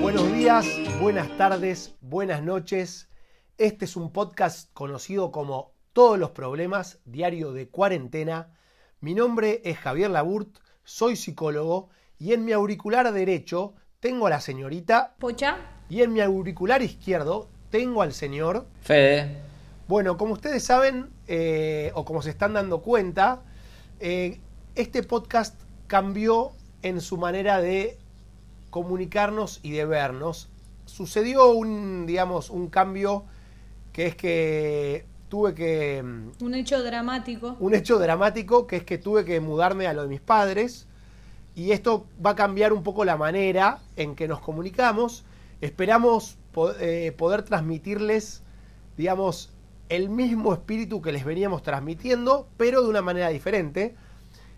Buenos días, buenas tardes, buenas noches. Este es un podcast conocido como Todos los Problemas, Diario de Cuarentena. Mi nombre es Javier Laburt, soy psicólogo y en mi auricular derecho tengo a la señorita Pocha. y en mi auricular izquierdo tengo al señor. Fede. Bueno, como ustedes saben eh, o como se están dando cuenta, eh, este podcast cambió en su manera de comunicarnos y de vernos. Sucedió un, digamos, un cambio que es que tuve que mm, Un hecho dramático. un hecho dramático que es que tuve que mudarme a lo de mis padres y esto va a cambiar un poco la manera en que nos comunicamos. Esperamos eh, poder transmitirles, digamos, el mismo espíritu que les veníamos transmitiendo, pero de una manera diferente.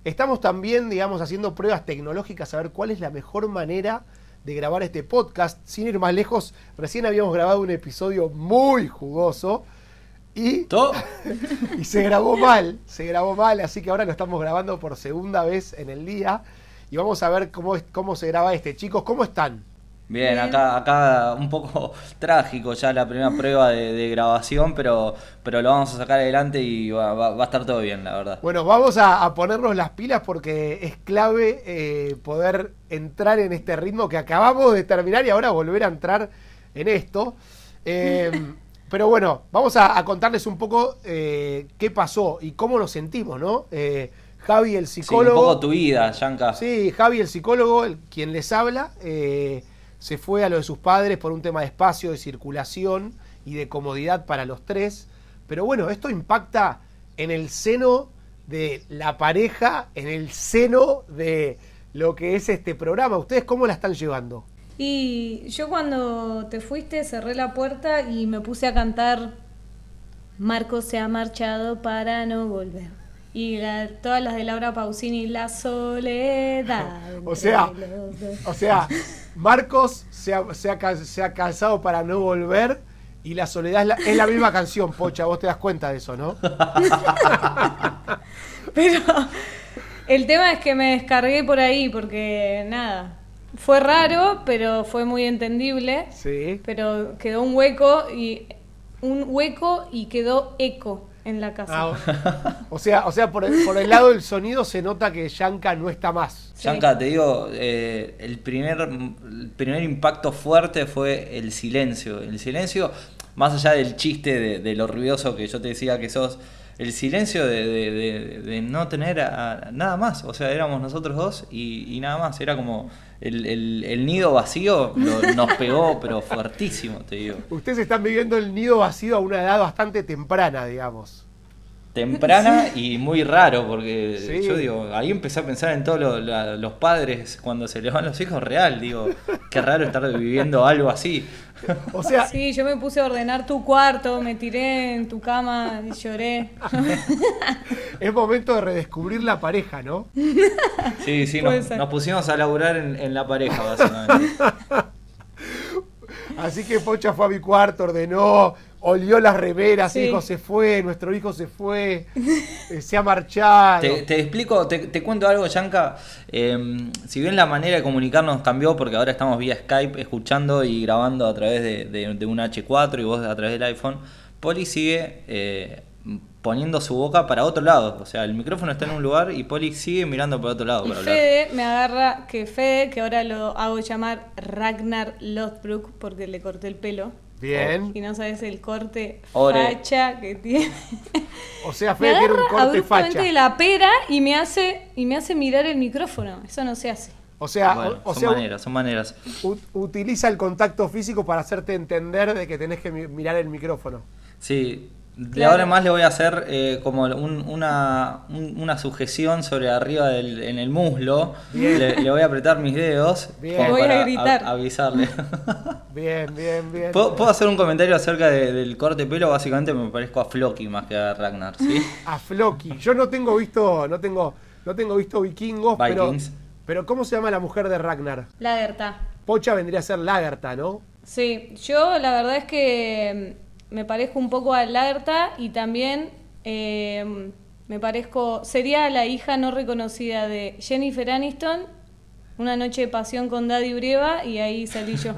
Estamos también, digamos, haciendo pruebas tecnológicas a ver cuál es la mejor manera de grabar este podcast. Sin ir más lejos, recién habíamos grabado un episodio muy jugoso y y se grabó mal, se grabó mal, así que ahora lo estamos grabando por segunda vez en el día y vamos a ver cómo, es, cómo se graba este. Chicos, ¿cómo están? Bien, acá, acá un poco trágico ya la primera prueba de, de grabación, pero, pero lo vamos a sacar adelante y va, va- va a estar todo bien, la verdad. Bueno, vamos a, a ponernos las pilas porque es clave eh, poder entrar en este ritmo que acabamos de terminar y ahora volver a entrar en esto. Eh, pero bueno, vamos a, a contarles un poco eh, qué pasó y cómo nos sentimos, ¿no? Javi, el Sí, un psicólogo. poco tu vida, Yanka. Sí, Javi, el psicólogo, el- quien les habla, eh, se fue a lo de sus padres por un tema de espacio, de circulación y de comodidad para los tres. Pero bueno, esto impacta en el seno de la pareja, en el seno de lo que es este programa. ¿Ustedes cómo la están llevando? Y yo cuando te fuiste cerré la puerta y me puse a cantar Marco se ha marchado para no volver. Y la- todas las de Laura Pausini, La soledad. O sea. O sea, Marcos se ha, se ha se ha cansado para no volver y la soledad es la, es la misma canción, Pocha. Vos te das cuenta de eso, ¿no? Pero el tema es que me descargué por ahí porque nada, fue raro, pero fue muy entendible. Sí. Pero quedó un hueco y un hueco y quedó eco en la casa. Ah, o sea, o sea por, el, por el lado del sonido se nota que Yanka no está más. Sí. Yanka, te digo, eh, el, primer, el primer impacto fuerte fue el silencio. El silencio, más allá del chiste de, de lo ruidoso que yo te decía que sos, el silencio de, de- de- de no tener a- nada más. O sea, éramos nosotros dos y, y nada más. Era como el, el- el nido vacío lo- nos pegó, pero fuertísimo, te digo. Ustedes están viviendo el nido vacío a una edad bastante temprana, digamos. Temprana y muy raro, porque Sí. yo digo, ahí empecé a pensar en todos lo- los padres cuando se les van los hijos real, digo, qué raro estar viviendo algo así. O sea, Sí, yo me puse a ordenar tu cuarto, me tiré en tu cama y lloré. es momento de redescubrir la pareja, ¿no? Sí, sí, nos pusimos a laburar en, en la pareja, básicamente. Así que Pocha fue a mi cuarto, ordenó, olió las remeras, Sí. hijo se fue, nuestro hijo se fue, eh, se ha marchado. Te, te explico, te, te cuento algo, Yanka. Eh, si bien la manera de comunicarnos cambió, porque ahora estamos vía Skype escuchando y grabando a través de, de- de un H4 y vos a través del iPhone, Poli sigue eh, poniendo su boca para otro lado. O sea, el micrófono está en un lugar y Poli sigue mirando para otro lado Y para hablar. Fede me agarra, que Fede, que ahora lo hago llamar Ragnar Lothbrok porque le corté el pelo. Bien. Y no sabes el corte Ore. facha que tiene. O sea, Me Fede quiere un corte facha. de la pera y me hace y me hace mirar el micrófono. Eso no se hace. O sea, Bueno, o, o son sea maneras, son maneras. u- utiliza el contacto físico para hacerte entender de que tenés que mi- mirar el micrófono. Sí, de Claro. ahora en más le voy a hacer eh, como un- una, un- una sujeción sobre arriba del, en el muslo. Bien. Le, le voy a apretar mis dedos Bien. como Voy a gritar. a- avisarle. Bien, bien, bien. ¿Puedo, puedo hacer un comentario acerca de- del corte de pelo? Básicamente me parezco a Floki más que a Ragnar, ¿sí? A Floki. Yo no tengo visto, no tengo, no tengo visto vikingos, pero, Vikings. pero ¿cómo se llama la mujer de Ragnar? Lagerta. Pocha vendría a ser Lagerta, ¿no? Sí, yo la verdad es que me parezco un poco a Lagerta y también eh, me parezco, sería la hija no reconocida de Jennifer Aniston, Una noche de pasión con Daddy Brieva y ahí salí yo.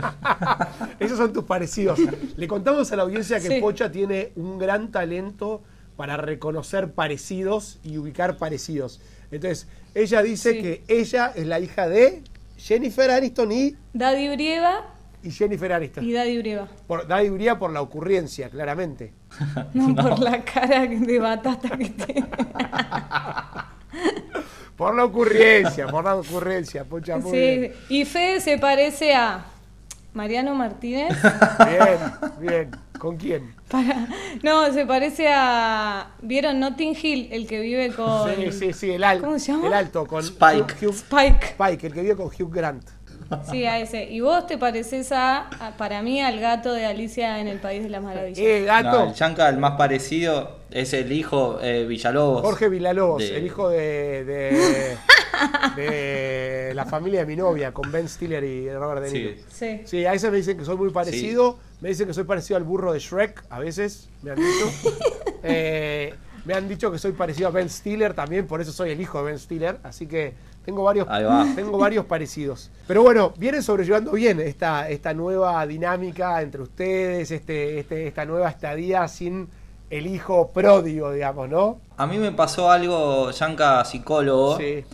Esos son tus parecidos. Le contamos a la audiencia que Sí. Pocha tiene un gran talento para reconocer parecidos y ubicar parecidos. Entonces, ella dice Sí. que ella es la hija de Jennifer Aniston y, Daddy Brieva y Jennifer Aniston. y Daddy Brieva. Por, Daddy Brieva por la ocurrencia, claramente. No, por la cara de batata que tiene. Por la ocurrencia, por la ocurrencia, Pocha, muy Sí, bien. y Fede se parece a Mariano Martínez. Bien, bien. ¿Con quién? Para- no, se parece a. ¿Vieron Notting Hill? El que vive con. Sí, sí, sí, el, al- ¿Cómo se llama? el alto, con Spike. Hugh- Spike. Spike, el que vive con Hugh Grant. Sí, a ese. Y vos te pareces a, a- para mí, al gato de Alicia en el País de las Maravillas. Eh, gato. No, el Yanka, el más parecido, es el hijo eh, Villalobos. Jorge Villalobos, De- el hijo de, de, de la familia de mi novia, con Ben Stiller y Robert De Niro. Sí. Sí. Sí, a veces me dicen que soy muy parecido. Me dicen que soy parecido al burro de Shrek, a veces me han dicho. Eh, me han dicho que soy parecido a Ben Stiller también, por eso soy el hijo de Ben Stiller. Así que tengo varios, tengo varios parecidos. Pero bueno, vienen sobrellevando bien esta, esta nueva dinámica entre ustedes, este, este, esta nueva estadía sin el hijo pródigo, digamos, ¿no? A mí me pasó algo, Yanka, psicólogo, Sí.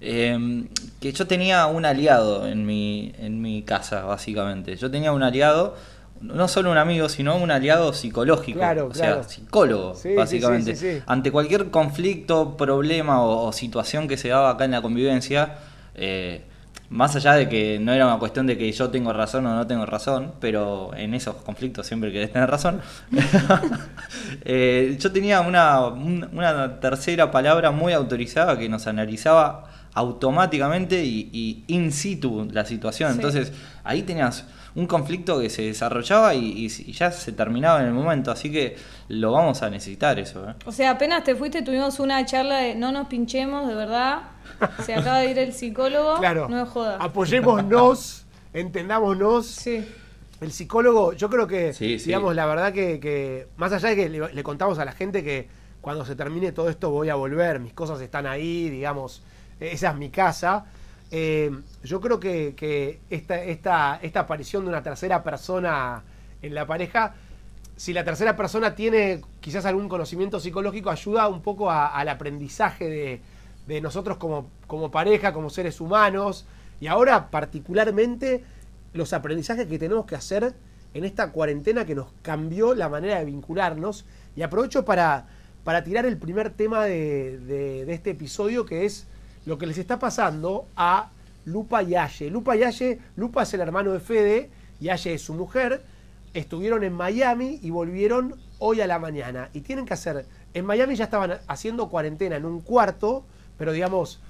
eh, que yo tenía un aliado en mi, en mi casa, básicamente. Yo tenía un aliado, no solo un amigo, sino un aliado psicológico. Claro, o sea, psicólogo, Sí, básicamente. sí, sí, sí. Ante cualquier conflicto, problema o, o situación que se daba acá en la convivencia, eh, más allá de que no era una cuestión de que yo tengo razón o no tengo razón, pero en esos conflictos siempre querés tener razón, eh, yo tenía una, un- una tercera palabra muy autorizada que nos analizaba automáticamente y, y in situ la situación. Sí. Entonces ahí tenías un conflicto que se desarrollaba y, y- y ya se terminaba en el momento, así que lo vamos a necesitar eso. ¿eh? O sea, apenas te fuiste, tuvimos una charla de no nos pinchemos, de verdad. Se acaba de ir el psicólogo. Claro. No es joda. Apoyémonos, entendámonos. Sí. El psicólogo, yo creo que, Sí, sí. digamos, la verdad que, que más allá de que le, le contamos a la gente que cuando se termine todo esto voy a volver, mis cosas están ahí, digamos, esa es mi casa. eh, yo creo que, esta, esta, esta aparición de una tercera persona en la pareja, si la tercera persona tiene quizás algún conocimiento psicológico, ayuda un poco al aprendizaje de, nosotros como, como pareja, como seres humanos, y ahora particularmente los aprendizajes que tenemos que hacer en esta cuarentena que nos cambió la manera de vincularnos. Y aprovecho para, para tirar el primer tema de- de este episodio, que es lo que les está pasando a Lupa y Aye. Lupa y Aye, Lupa es el hermano de Fede y Aye es su mujer. Estuvieron en Miami y volvieron hoy a la mañana. Y tienen que hacer, en Miami ya estaban haciendo cuarentena en un cuarto, pero digamos,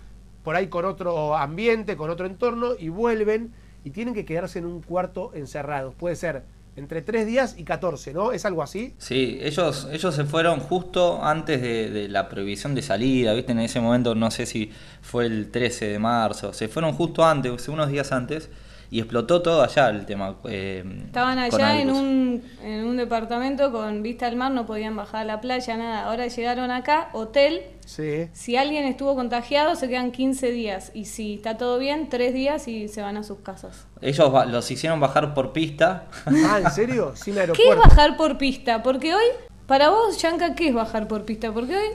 por ahí con otro ambiente, con otro entorno, y vuelven y tienen que quedarse en un cuarto encerrados. Puede ser entre 3 días y 14, ¿no? ¿Es algo así? Sí, ellos, ellos se fueron justo antes de, de la prohibición de salida, ¿viste? En ese momento, no sé si fue el 13 de marzo, se fueron justo antes, unos días antes, y explotó todo allá el tema. eh, Estaban allá en un, en un departamento con vista al mar, no podían bajar a la playa, nada. Ahora llegaron acá, hotel. Sí. Si alguien estuvo contagiado, se quedan 15 días. Y si está todo bien, 3 días y se van a sus casas. Ellos los hicieron bajar por pista. Ah, ¿en serio? Sin ¿Qué es aeropuerto. bajar por pista? Porque hoy, para vos, Yanka, ¿qué es bajar por pista? Porque hoy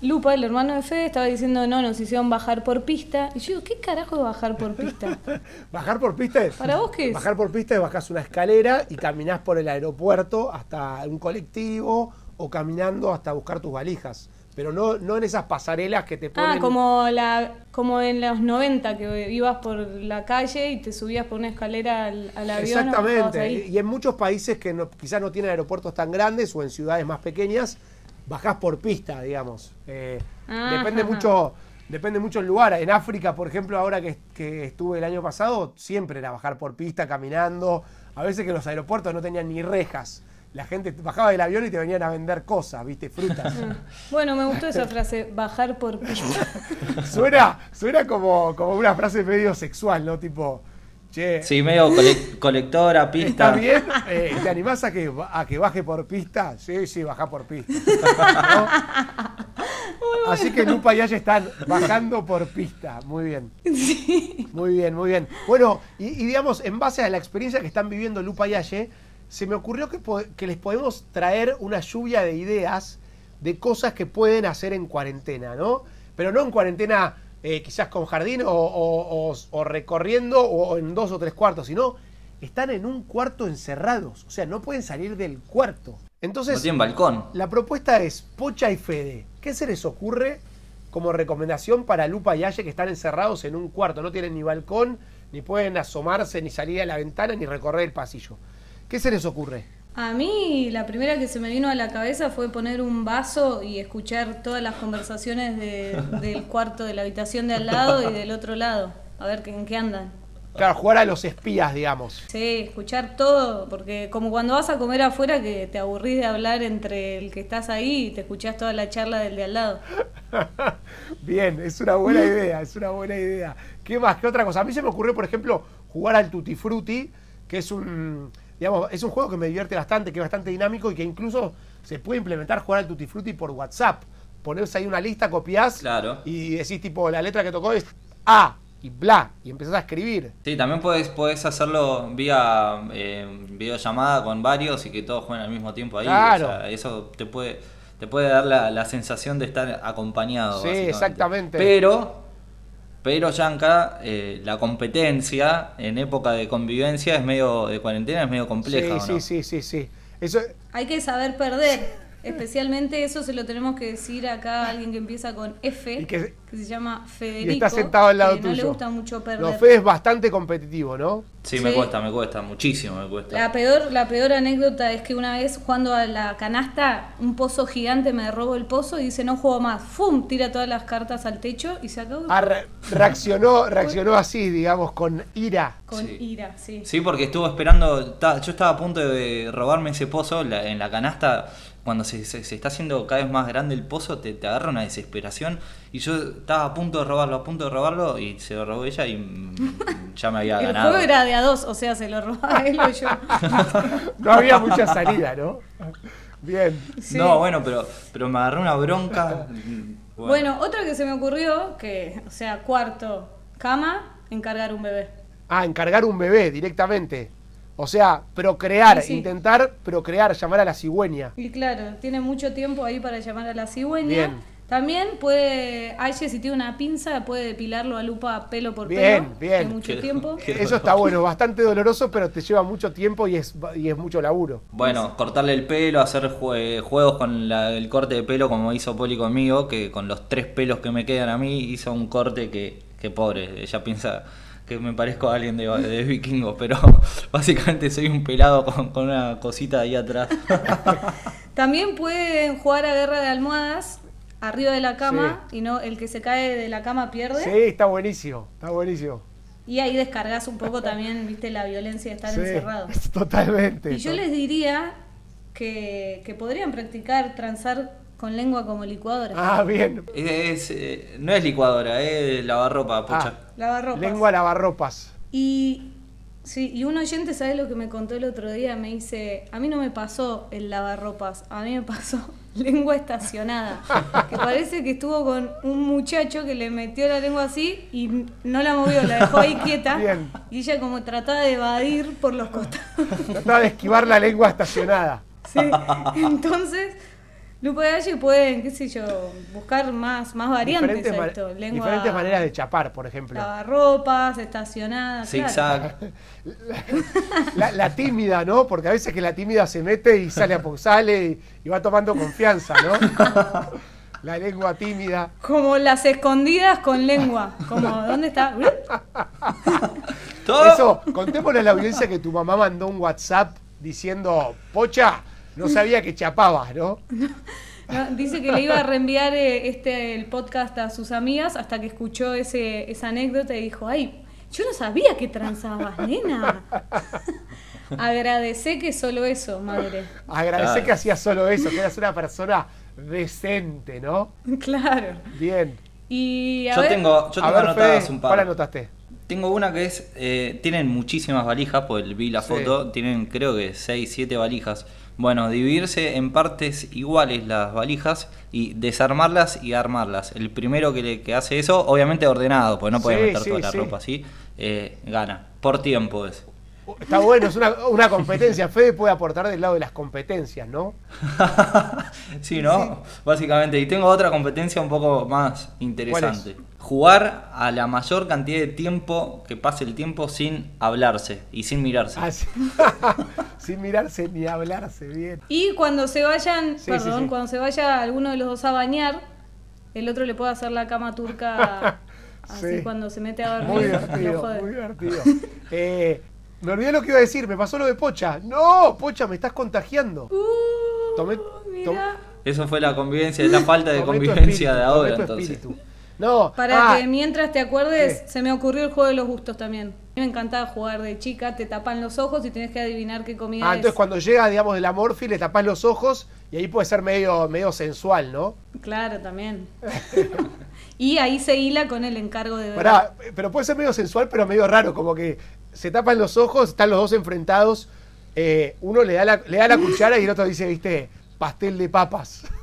Lupa, el hermano de Fede, estaba diciendo, no, nos hicieron bajar por pista. Y yo digo, ¿qué carajo es bajar por pista? Bajar por pista es. ¿Para vos qué es? Bajar por pista es bajás una escalera y caminás por el aeropuerto hasta un colectivo o caminando hasta buscar tus valijas. Pero no, no en esas pasarelas que te ponen. Ah, como, la, como en los 90, que ibas por la calle y te subías por una escalera al, al avión. Exactamente. Y en muchos países que no- quizás no tienen aeropuertos tan grandes o en ciudades más pequeñas, bajás por pista, digamos. Eh, Ah, depende ajá. mucho depende mucho el lugar. En África, por ejemplo, ahora que, que estuve el año pasado, siempre era bajar por pista, caminando. A veces que los aeropuertos no tenían ni rejas. La gente bajaba del avión y te venían a vender cosas, viste, frutas. Bueno, me gustó esa frase, bajar por pista. suena suena como, como una frase medio sexual, ¿no? Tipo, che, Sí, medio cole- colectora, pista. ¿Está bien? Eh, ¿Te animás a que, a que baje por pista? Sí, sí, baja por pista. ¿No? Así que Lupa y Aye están bajando por pista. Muy bien. Muy bien, muy bien. Bueno, y, y digamos, en base a la experiencia que están viviendo Lupa y Aye, se me ocurrió que, les podemos traer una lluvia de ideas de cosas que pueden hacer en cuarentena, ¿no? Pero no en cuarentena eh, quizás con jardín o, o- o- o recorriendo o en dos o tres cuartos, sino están en un cuarto encerrados. O sea, no pueden salir del cuarto. Entonces, No tienen balcón. la propuesta es Pocha y Fede. ¿Qué se les ocurre como recomendación para Lupa y Aye que están encerrados en un cuarto? No tienen ni balcón, ni pueden asomarse, ni salir a la ventana, ni recorrer el pasillo. ¿Qué se les ocurre? A mí la primera que se me vino a la cabeza fue poner un vaso y escuchar todas las conversaciones de- del cuarto, de la habitación de al lado y del otro lado. A ver en qué andan. Claro, jugar a los espías, digamos. Sí, escuchar todo, porque como cuando vas a comer afuera que te aburrís de hablar entre el que estás ahí y te escuchás toda la charla del de al lado. Bien, es una buena idea, es una buena idea. ¿Qué más? ¿Qué otra cosa? A mí se me ocurrió, por ejemplo, jugar al Tutti Frutti, que es un, digamos, es un juego que me divierte bastante, que es bastante dinámico y que incluso se puede implementar jugar al Tutti Frutti por WhatsApp. Ponés ahí una lista, copiás Claro. y decís tipo, la letra que tocó es A y bla, y empezás a escribir. Sí, también puedes, puedes hacerlo vía eh, videollamada con varios y que todos jueguen al mismo tiempo ahí. Claro. O sea, eso te puede, te puede dar la, la sensación de estar acompañado. Sí, exactamente. Pero, pero Yanka, eh, la competencia en época de convivencia es medio de cuarentena, es medio compleja. sí, ¿o no? sí, sí, sí, sí. Eso, Hay que saber perder. Especialmente eso se lo tenemos que decir acá a alguien que empieza con F, Y que, que- se llama Federico. y está sentado al lado que tuyo. No le gusta mucho perder. no, Fede es bastante competitivo, ¿no? Sí, me cuesta, me cuesta, muchísimo me cuesta. La peor, la peor anécdota es que una vez jugando a la canasta, un pozo gigante me robó el pozo y dice no juego más. ¡Fum! Tira todas las cartas al techo y se acabó Ah, re- reaccionó, reaccionó así, digamos, con ira. con Sí. ira, sí. Sí, porque estuvo esperando, yo estaba a punto de robarme ese pozo en la canasta, cuando se, se- se está haciendo cada vez más grande el pozo, te, te agarra una desesperación y yo estaba a punto de robarlo, a punto de robarlo y se lo robó ella y mm, ya me había El ganado. juego era de a dos, o sea, se lo robaba él o yo. No había mucha salida, ¿no? Bien. Sí. No, bueno, pero, pero me agarró una bronca. mm, Bueno, otra que se me ocurrió, que, o sea, cuarto, cama, encargar un bebé. Ah, encargar un bebé directamente. O sea, procrear, Sí, sí. intentar procrear, llamar a la cigüeña. Y claro, tiene mucho tiempo ahí para llamar a la cigüeña. Bien. También puede, Aye, si tiene una pinza, puede depilarlo a lupa pelo por Bien, pelo. bien. Hay mucho Qué- tiempo. qué- Eso está bueno, bastante doloroso, pero te lleva mucho tiempo y es, y es mucho laburo. Bueno, cortarle el pelo, hacer jue- juegos con la- el corte de pelo como hizo Poli conmigo, que con los tres pelos que me quedan a mí hizo un corte que, que pobre, ella piensa que me parezco a alguien de, de vikingo, pero básicamente soy un pelado con, con una cosita ahí atrás. También pueden jugar a guerra de almohadas arriba de la cama y no el que se cae de la cama pierde. Sí, está buenísimo, está buenísimo. Y ahí descargas un poco también, viste, la violencia de estar Sí, encerrado. Totalmente. Y yo les diría que, que podrían practicar transar con lengua como licuadora. Ah, bien. Es, eh, no es licuadora, es lavarropa, pucha. Ah, Lavarropas. lengua lavarropas. Y sí, y un oyente, ¿sabes lo que me contó el otro día? Me dice, a mí no me pasó el lavarropas, a mí me pasó lengua estacionada. Que parece que estuvo con un muchacho que le metió la lengua así y no la movió, la dejó ahí quieta. Bien. Y ella como trataba de evadir por los costados. Trataba de esquivar la lengua estacionada. Sí. Entonces, Lupo y Aye pueden, qué sé yo, buscar más, más variantes Diferentes, a esto. Lengua, diferentes maneras de chapar, por ejemplo. Lavarropas, estacionadas. claro. Zigzag. La, la tímida, ¿no? Porque a veces que la tímida se mete y sale a sale y, y va tomando confianza, ¿no? La lengua tímida. Como las escondidas con lengua. Como, ¿dónde está? Todo. Eso, contémosle a la audiencia que tu mamá mandó un WhatsApp diciendo, Pocha, no sabía que chapabas, ¿no? No, dice que le iba a reenviar eh, este el podcast a sus amigas hasta que escuchó ese, esa anécdota y dijo, ay, yo no sabía que transabas, nena. Agradecé que solo eso, madre. Agradecer Claro. que hacías solo eso, que eras una persona decente, ¿no? Claro. Bien. Y a Yo ver, tengo, yo a tengo ver, anotadas un ¿cuál par. anotaste? Tengo una que es, eh, tienen muchísimas valijas, pues vi la Sí. foto, tienen creo que 6, 7 valijas. Bueno, dividirse en partes iguales las valijas y desarmarlas y armarlas. El primero que, le, que hace eso, obviamente ordenado, porque no puede Sí, meter sí, toda la ropa así, eh, gana. Por tiempo es. Está bueno, es una, una competencia. Fede puede aportar del lado de las competencias, ¿no? sí, ¿no? Básicamente. Y tengo otra competencia un poco más interesante. Jugar a la mayor cantidad de tiempo que pase el tiempo sin hablarse y sin mirarse. Así- Sin mirarse ni hablarse bien. Y cuando se vayan, Sí, perdón, sí, sí. cuando se vaya alguno de los dos a bañar, el otro le puede hacer la cama turca así Sí. cuando se mete a dormir. Muy divertido, jode. muy divertido. Eh, me olvidé lo que iba a decir, me pasó lo de Pocha. No, Pocha, me estás contagiando. Uh, Tomé- mirá. Eso fue la convivencia, es la falta de Tomé convivencia espíritu, de ahora entonces. espíritu. No, Para ah, que mientras te acuerdes, ¿Qué? se me ocurrió el juego de los gustos también. A mí me encantaba jugar de chica, te tapan los ojos y tienes que adivinar qué comida ah, es. entonces cuando llega, digamos, el amorfi, le tapás los ojos y ahí puede ser medio, medio sensual, ¿no? Claro, también. y ahí se hila con el encargo de. Pará, pero puede ser medio sensual, pero medio raro, como que se tapan los ojos, están los dos enfrentados, eh, uno le da, la, le da la cuchara y el otro dice, viste, pastel de papas.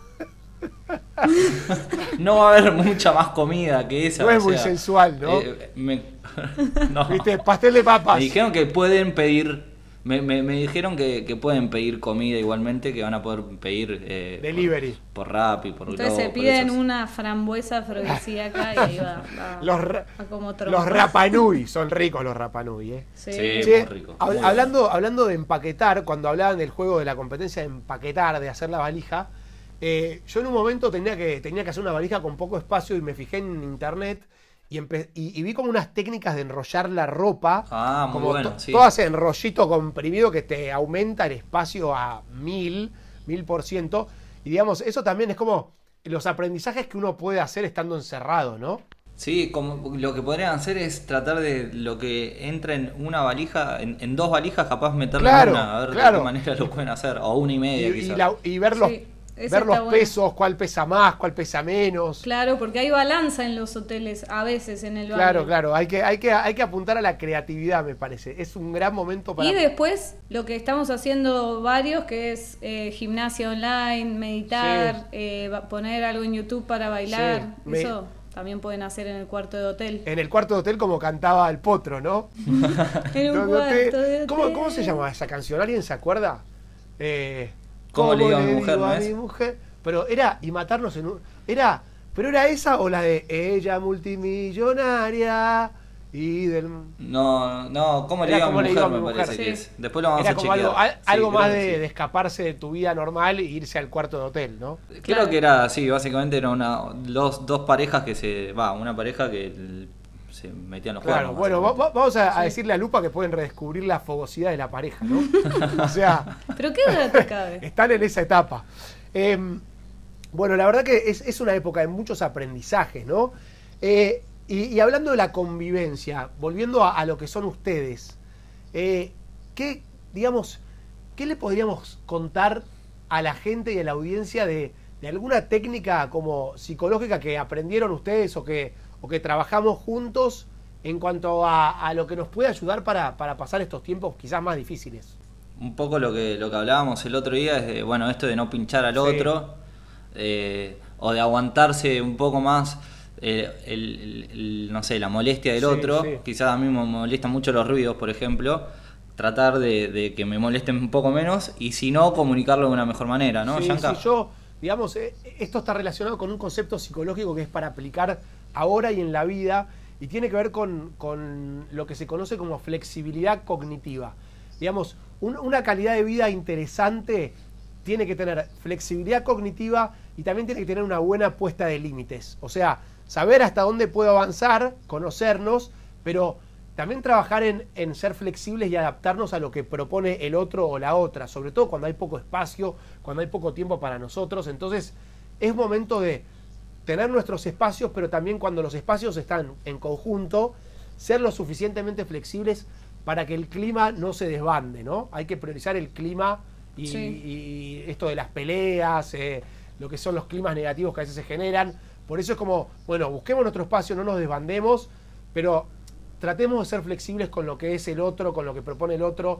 No va a haber mucha más comida que esa. No o es muy sea, sensual, ¿no? eh, me- no. Viste, pastel de papas. Me dijeron que pueden pedir. Me, me- me dijeron que, que pueden pedir comida igualmente, que van a poder pedir. eh, Delivery. Por, por Rappi, por Entonces Globo, se piden una frambuesa afrodisíaca y ahí va. va- Los, ra- va como trompa. los rapanui, son ricos los rapanui, ¿eh? Sí. Sí. Che, muy rico, hab- muy hablando, hablando de empaquetar, cuando hablaban del juego de la competencia de empaquetar, de hacer la valija, eh, yo en un momento tenía que, tenía que hacer una valija con poco espacio y me fijé en internet y, empe- y- y vi como unas técnicas de enrollar la ropa, Ah, muy como bueno, to- sí. todas en rollito comprimido que te aumenta el espacio a mil, mil por ciento. Y digamos, eso también es como los aprendizajes que uno puede hacer estando encerrado, ¿no? Sí, como lo que podrían hacer es tratar de lo que entra en una valija, en, en dos valijas, capaz meterle Claro, una, a ver claro. de qué manera lo pueden hacer, o una y media y quizás. la- y ver los, Sí, esa ver los pesos, cuál pesa más, cuál pesa menos. Claro, porque hay balanza en los hoteles, a veces en el baño. Claro, claro, hay que, hay, que, hay que apuntar a la creatividad, me parece. Es un gran momento para... Y después lo que estamos haciendo varios, que es eh, gimnasia online, meditar, Sí. eh, poner algo en YouTube para bailar. Sí, me- Eso también pueden hacer en el cuarto de hotel. En el cuarto de hotel como cantaba el potro, ¿no? en un cuarto hotel- de ¿Cómo, hotel. ¿Cómo se llamaba esa canción? ¿Alguien se acuerda? Eh, ¿Cómo le digo a mi mujer, digo no a es? mi mujer? Pero era, y matarnos en un... Era, pero era esa o la de ella multimillonaria y del... No, no, ¿cómo le digo a mi digo mujer? a mi Me mujer. parece Sí. que es. Después lo vamos Era a como chequear. algo, al- Sí, algo más de, sí. de escaparse de tu vida normal e irse al cuarto de hotel, ¿no? Creo Claro. que era así, básicamente era una dos, dos parejas que se. Va, una pareja que el- se metían los Claro, cuernos. bueno, va- vamos a, a decirle a Lupa que pueden redescubrir la fogosidad de la pareja, ¿no? o sea, Pero qué duda te cabe. están en esa etapa. Em, bueno, la verdad que es, es una época de muchos aprendizajes, ¿no? Eh, y, y hablando de la convivencia, volviendo a, a lo que son ustedes, eh, ¿qué, digamos, qué le podríamos contar a la gente y a la audiencia de, de alguna técnica como psicológica que aprendieron ustedes o que, o que trabajamos juntos en cuanto a, a lo que nos puede ayudar para, para pasar estos tiempos quizás más difíciles? Un poco lo que, lo que hablábamos el otro día es de, bueno, esto de no pinchar al Sí. otro, eh, o de aguantarse un poco más eh, el, el- el, no sé, la molestia del Sí, otro. sí. Quizás a mí me molestan mucho los ruidos, por ejemplo. Tratar de, de que me molesten un poco menos y si no, comunicarlo de una mejor manera, ¿no, Sí, sí, yo, digamos, eh, esto está relacionado con un concepto psicológico que es para aplicar ahora y en la vida y tiene que ver con, con lo que se conoce como flexibilidad cognitiva. Digamos, un- una calidad de vida interesante tiene que tener flexibilidad cognitiva y también tiene que tener una buena puesta de límites. O sea, saber hasta dónde puedo avanzar, conocernos, pero también trabajar en, en ser flexibles y adaptarnos a lo que propone el otro o la otra, sobre todo cuando hay poco espacio, cuando hay poco tiempo para nosotros. Entonces, es momento de tener nuestros espacios, pero también cuando los espacios están en conjunto, ser lo suficientemente flexibles para que el clima no se desbande, ¿no? Hay que priorizar el clima y, Sí. y esto de las peleas, eh, lo que son los climas negativos que a veces se generan. Por eso es como, bueno, busquemos nuestro espacio, no nos desbandemos, pero tratemos de ser flexibles con lo que es el otro, con lo que propone el otro.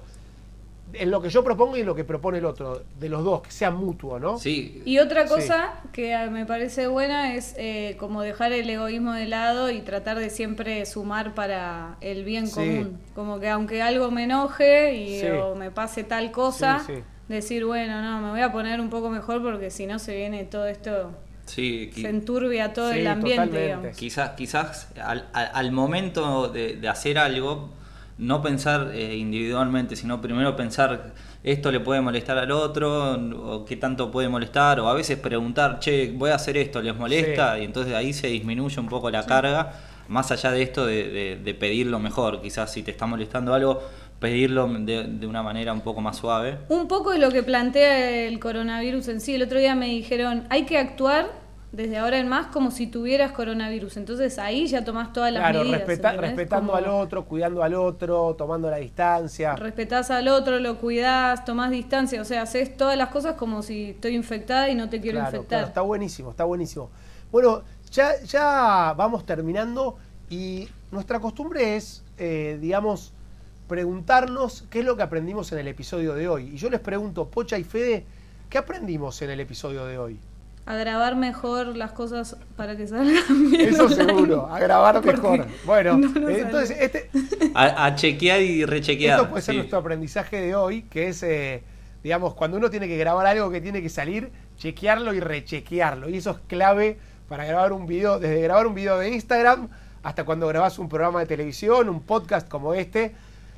En lo que yo propongo y en lo que propone el otro, de los dos, que sea mutuo, ¿no? Sí. Y otra cosa que ah, me parece buena es eh, como dejar el egoísmo de lado y tratar de siempre sumar para el bien Sí. común. Como que aunque algo me enoje y Sí. o me pase tal cosa, Sí, sí. decir, bueno, no, me voy a poner un poco mejor porque si no se viene todo esto, Sí, se enturbia todo Sí, el ambiente. Quizás, quizás al, al- al momento de, de hacer algo, no pensar eh, individualmente, sino primero pensar esto le puede molestar al otro, o qué tanto puede molestar, o a veces preguntar, che, voy a hacer esto, ¿les molesta? Sí. Y entonces ahí se disminuye un poco la carga, más allá de esto de, de- de pedir lo mejor. Quizás si te está molestando algo, pedirlo de, de una manera un poco más suave. Un poco de lo que plantea el coronavirus en sí. El otro día me dijeron, hay que actuar desde ahora en más como si tuvieras coronavirus. Entonces ahí ya tomás todas las Claro, medidas. respetando Como al otro, cuidando al otro, tomando la distancia. Respetás al otro, lo cuidás, tomás distancia. O sea, haces todas las cosas como si estoy infectada y no te quiero Claro, infectar. claro, está buenísimo, está buenísimo. Bueno, ya, ya vamos terminando y nuestra costumbre es, eh, digamos, preguntarnos qué es lo que aprendimos en el episodio de hoy. Y yo les pregunto, Pocha y Fede, ¿qué aprendimos en el episodio de hoy? A grabar mejor las cosas para que salgan bien. Eso online. seguro, a grabar Porque mejor. Bueno, no eh, entonces este, A, a chequear y rechequear. esto puede ser sí. nuestro aprendizaje de hoy, que es, eh, digamos, cuando uno tiene que grabar algo que tiene que salir, chequearlo y rechequearlo. Y eso es clave para grabar un video, desde grabar un video de Instagram hasta cuando grabas un programa de televisión, un podcast como este.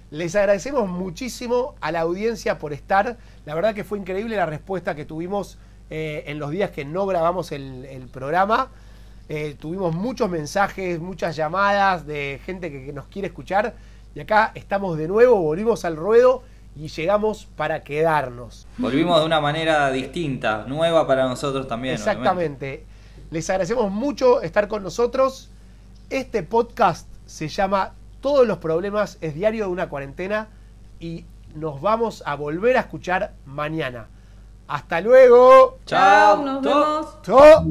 Les agradecemos muchísimo a la audiencia por estar. La verdad que fue increíble la respuesta que tuvimos eh, en los días que no grabamos el, el programa. Eh, tuvimos muchos mensajes, muchas llamadas de gente que, que nos quiere escuchar. Y acá estamos de nuevo, volvimos al ruedo y llegamos para quedarnos. Volvimos de una manera distinta, nueva para nosotros también. obviamente. Exactamente. Les agradecemos mucho estar con nosotros. Este podcast se llama Todos los problemas es diario de una cuarentena y nos vamos a volver a escuchar mañana. Hasta luego. Chao. Nos vemos. Chao.